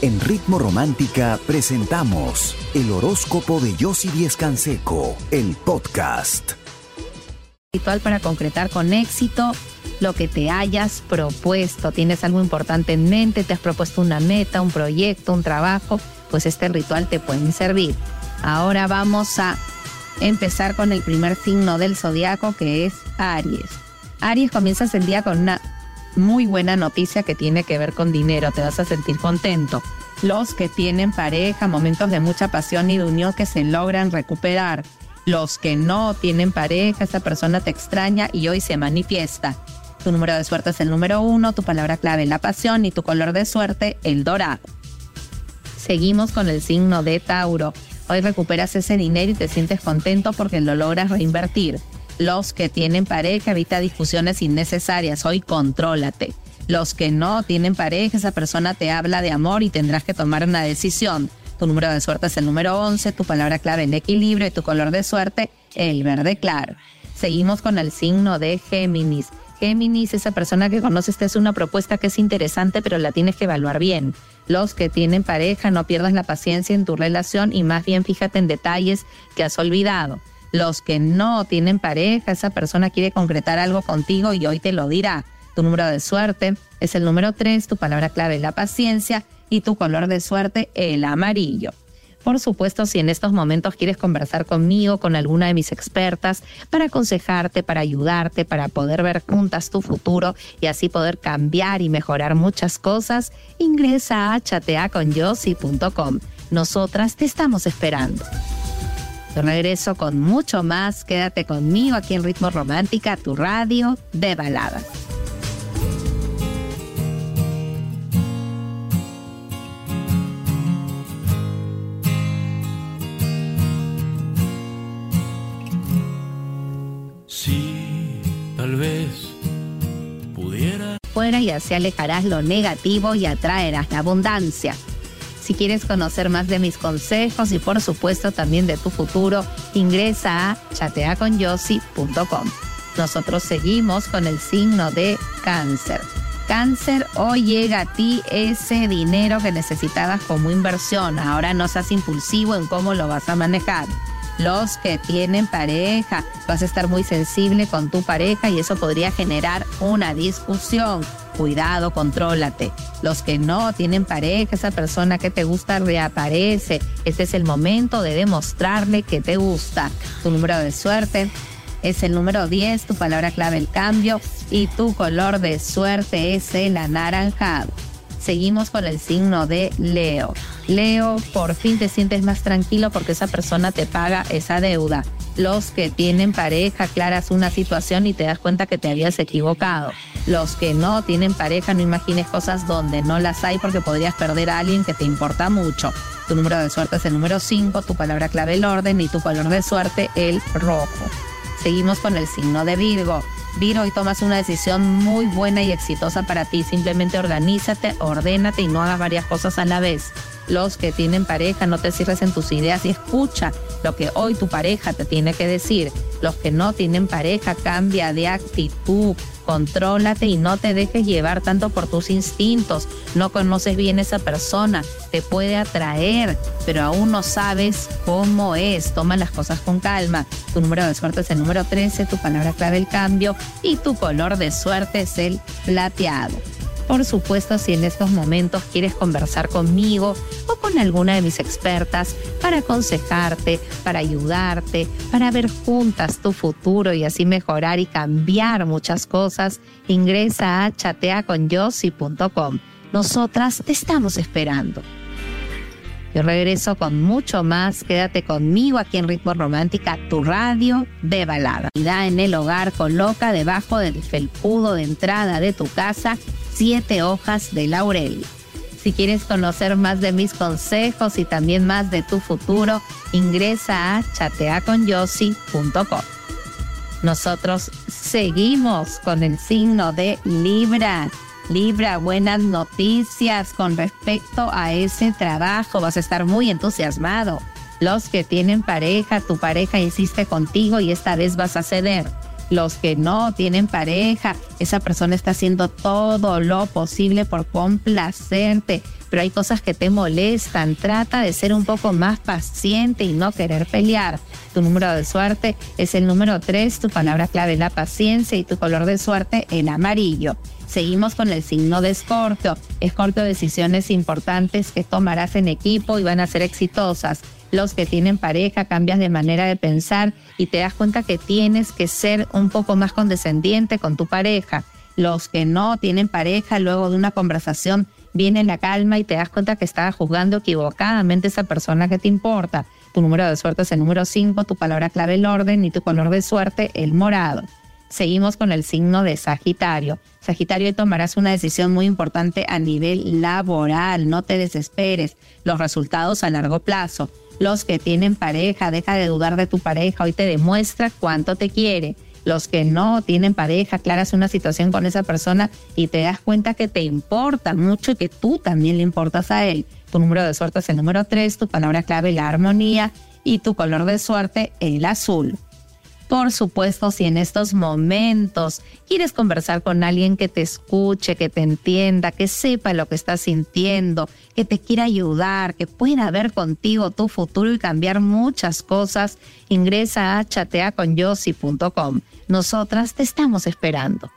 En Ritmo Romántica presentamos el horóscopo de Yossi Díez Canseco, el podcast. Ritual para concretar con éxito lo que te hayas propuesto. Tienes algo importante en mente, te has propuesto una meta, un proyecto, un trabajo, pues este ritual te puede servir. Ahora vamos a empezar con el primer signo del zodiaco que es Aries. Aries comienzas el día con una muy buena noticia que tiene que ver con dinero, te vas a sentir contento. Los que tienen pareja, momentos de mucha pasión y de unión que se logran recuperar. Los que no tienen pareja, esa persona te extraña y hoy se manifiesta. Tu número de suerte es el número uno, tu palabra clave la pasión y tu color de suerte el dorado. Seguimos con el signo de Tauro. Hoy recuperas ese dinero y te sientes contento porque lo logras reinvertir. Los que tienen pareja, evita discusiones innecesarias. Hoy contrólate. Los que no tienen pareja, esa persona te habla de amor y tendrás que tomar una decisión. Tu número de suerte es el número 11, tu palabra clave el equilibrio y tu color de suerte el verde claro. Seguimos con el signo de Géminis. Géminis, esa persona que conoces te hace una propuesta que es interesante, pero la tienes que evaluar bien. Los que tienen pareja, no pierdas la paciencia en tu relación y más bien fíjate en detalles que has olvidado. Los que no tienen pareja, esa persona quiere concretar algo contigo y hoy te lo dirá. Tu número de suerte es el número 3, tu palabra clave es la paciencia y tu color de suerte el amarillo. Por supuesto, si en estos momentos quieres conversar conmigo, con alguna de mis expertas, para aconsejarte, para ayudarte, para poder ver juntas tu futuro y así poder cambiar y mejorar muchas cosas, ingresa a chateaconyossi.com. Nosotras te estamos esperando regreso con mucho más. Quédate conmigo aquí en Ritmo Romántica, tu radio de baladas. Sí, tal vez pudiera. Fuera y así alejarás lo negativo y atraerás la abundancia. Si quieres conocer más de mis consejos y por supuesto también de tu futuro, ingresa a chateaconyossi.com. Nosotros seguimos con el signo de cáncer. Cáncer, hoy llega a ti ese dinero que necesitabas como inversión. Ahora no seas impulsivo en cómo lo vas a manejar los que tienen pareja. Vas a estar muy sensible con tu pareja y eso podría generar una discusión. Cuidado, contrólate. Los que no tienen pareja, esa persona que te gusta reaparece. Este es el momento de demostrarle que te gusta. Tu número de suerte es el número 10, tu palabra clave el cambio y tu color de suerte es el anaranjado. Seguimos con el signo de Leo. Leo, por fin te sientes más tranquilo porque esa persona te paga esa deuda. Los que tienen pareja, aclaras una situación y te das cuenta que te habías equivocado. Los que no tienen pareja, no imagines cosas donde no las hay porque podrías perder a alguien que te importa mucho. Tu número de suerte es el número 5, tu palabra clave el orden y tu color de suerte el rojo. Seguimos con el signo de Virgo. Virgo, hoy tomas una decisión muy buena y exitosa para ti. Simplemente organízate, ordénate y no hagas varias cosas a la vez. Los que tienen pareja, no te cierres en tus ideas y escucha lo que hoy tu pareja te tiene que decir. Los que no tienen pareja, cambia de actitud, contrólate y no te dejes llevar tanto por tus instintos. No conoces bien esa persona, te puede atraer, pero aún no sabes cómo es. Toma las cosas con calma. Tu número de suerte es el número 13, tu palabra clave el cambio y tu color de suerte es el plateado. Por supuesto, si en estos momentos quieres conversar conmigo o con alguna de mis expertas para aconsejarte, para ayudarte, para ver juntas tu futuro y así mejorar y cambiar muchas cosas, ingresa a chateaconyossi.com. Nosotras te estamos esperando. Yo regreso con mucho más. Quédate conmigo aquí en Ritmo Romántica, tu radio de balada. En el hogar, coloca debajo del felpudo de entrada de tu casa siete hojas de laurel. Si quieres conocer más de mis consejos y también más de tu futuro, ingresa a chateaconyossi.com. Nosotros seguimos con el signo de Libra. Libra, buenas noticias con respecto a ese trabajo. Vas a estar muy entusiasmado. Los que tienen pareja, tu pareja insiste contigo y esta vez vas a ceder Los que no tienen pareja, esa persona está haciendo todo lo posible por complacerte, pero hay cosas que te molestan. Trata de ser un poco más paciente y no querer pelear. Tu número de suerte es el número 3, tu palabra clave la paciencia y tu color de suerte el amarillo. Seguimos con el signo de Escorpio. Escorpio, decisiones importantes que tomarás en equipo y van a ser exitosas. Los que tienen pareja cambias de manera de pensar y te das cuenta que tienes que ser un poco más condescendiente con tu pareja. Los que no tienen pareja, luego de una conversación viene la calma y te das cuenta que estás juzgando equivocadamente esa persona que te importa. Tu número de suerte es el número 5, tu palabra clave el orden y tu color de suerte el morado. Seguimos con el signo de Sagitario. Sagitario, tomarás una decisión muy importante a nivel laboral. No te desesperes. Los resultados a largo plazo. Los que tienen pareja, deja de dudar de tu pareja. Hoy te demuestra cuánto te quiere. Los que no tienen pareja, aclaras una situación con esa persona y te das cuenta que te importa mucho y que tú también le importas a él. Tu número de suerte es el número 3, tu palabra clave la armonía y tu color de suerte el azul. Por supuesto, si en estos momentos quieres conversar con alguien que te escuche, que te entienda, que sepa lo que estás sintiendo, que te quiera ayudar, que pueda ver contigo tu futuro y cambiar muchas cosas, ingresa a chateaconyossi.com. Nosotras te estamos esperando.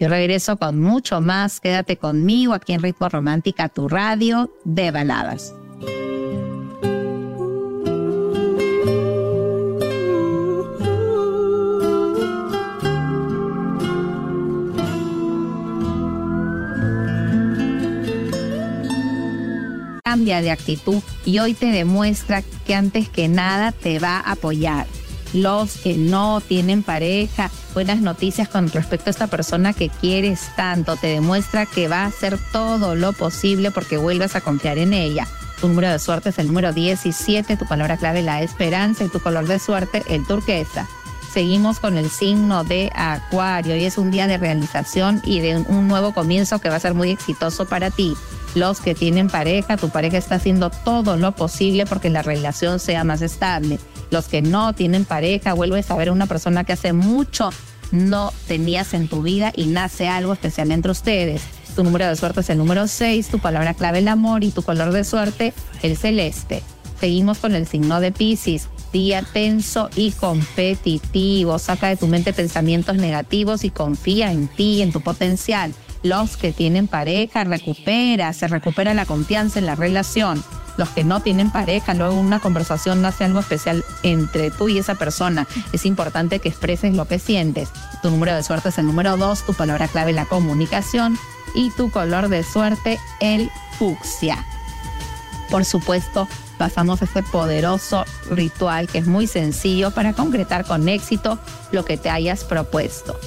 Yo regreso con mucho más. Quédate conmigo aquí en Ritmo Romántica, tu radio de baladas. Cambia de actitud y hoy te demuestra que antes que nada te va a apoyar. Los que no tienen pareja, buenas noticias con respecto a esta persona que quieres tanto, te demuestra que va a hacer todo lo posible porque vuelvas a confiar en ella. Tu número de suerte es el número 17, tu palabra clave la esperanza y tu color de suerte el turquesa. Seguimos con el signo de Acuario y es un día de realización y de un nuevo comienzo que va a ser muy exitoso para ti los que tienen pareja, tu pareja está haciendo todo lo posible porque la relación sea más estable. Los que no tienen pareja, vuelves a ver una persona que hace mucho no tenías en tu vida y nace algo especial entre ustedes. Tu número de suerte es el número 6, tu palabra clave el amor y tu color de suerte el celeste. Seguimos con el signo de Pisces. Día tenso y competitivo. Saca de tu mente pensamientos negativos y confía en ti, en tu potencial los que tienen pareja, recupera, se recupera la confianza en la relación. Los que no tienen pareja, luego una conversación nace algo especial entre tú y esa persona. Es importante que expreses lo que sientes. Tu número de suerte es el número 2, tu palabra clave la comunicación y tu color de suerte el fucsia. Por supuesto, pasamos este poderoso ritual que es muy sencillo para concretar con éxito lo que te hayas propuesto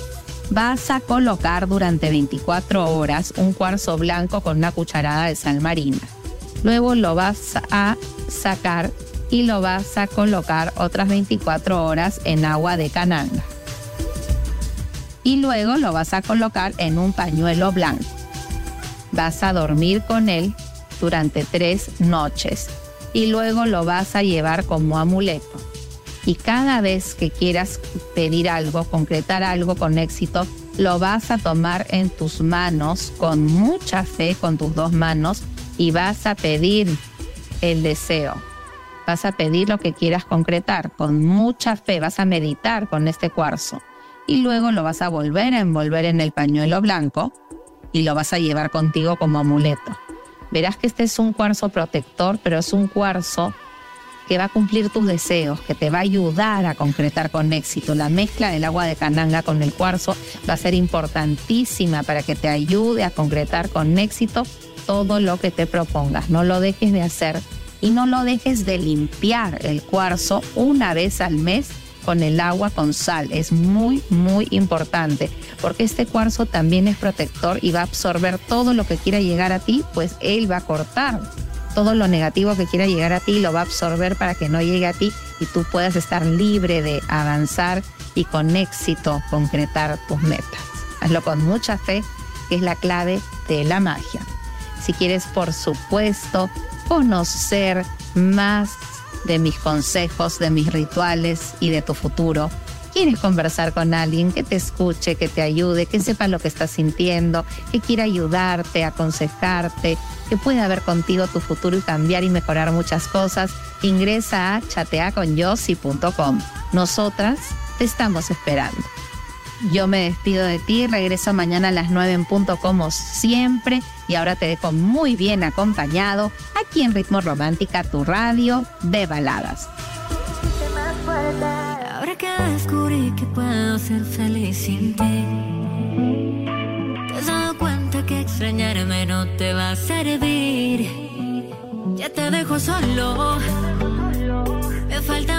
vas a colocar durante 24 horas un cuarzo blanco con una cucharada de sal marina. Luego lo vas a sacar y lo vas a colocar otras 24 horas en agua de cananga. Y luego lo vas a colocar en un pañuelo blanco. Vas a dormir con él durante tres noches y luego lo vas a llevar como amuleto y cada vez que quieras pedir algo, concretar algo con éxito, lo vas a tomar en tus manos con mucha fe, con tus dos manos, y vas a pedir el deseo. Vas a pedir lo que quieras concretar con mucha fe, vas a meditar con este cuarzo y luego lo vas a volver a envolver en el pañuelo blanco y lo vas a llevar contigo como amuleto. Verás que este es un cuarzo protector, pero es un cuarzo que va a cumplir tus deseos, que te va a ayudar a concretar con éxito. La mezcla del agua de cananga con el cuarzo va a ser importantísima para que te ayude a concretar con éxito todo lo que te propongas. No lo dejes de hacer y no lo dejes de limpiar el cuarzo una vez al mes con el agua con sal. Es muy, muy importante porque este cuarzo también es protector y va a absorber todo lo que quiera llegar a ti, pues él va a cortar todo lo negativo que quiera llegar a ti lo va a absorber para que no llegue a ti y tú puedas estar libre de avanzar y con éxito concretar tus metas. Hazlo con mucha fe, que es la clave de la magia. Si quieres, por supuesto, conocer más de mis consejos, de mis rituales y de tu futuro, quieres conversar con alguien que te escuche, que te ayude, que sepa lo que estás sintiendo, que quiera ayudarte, aconsejarte, que pueda ver contigo tu futuro y cambiar y mejorar muchas cosas, ingresa a chateaconyossi.com. Nosotras te estamos esperando. Yo me despido de ti, regreso mañana a las 9 en punto como siempre y ahora te dejo muy bien acompañado aquí en Ritmo Romántica, tu radio de baladas. Ahora que descubrí que puedo ser feliz sin ti, te has dado cuenta que extrañarme no te va a servir. Ya te dejo solo, me falta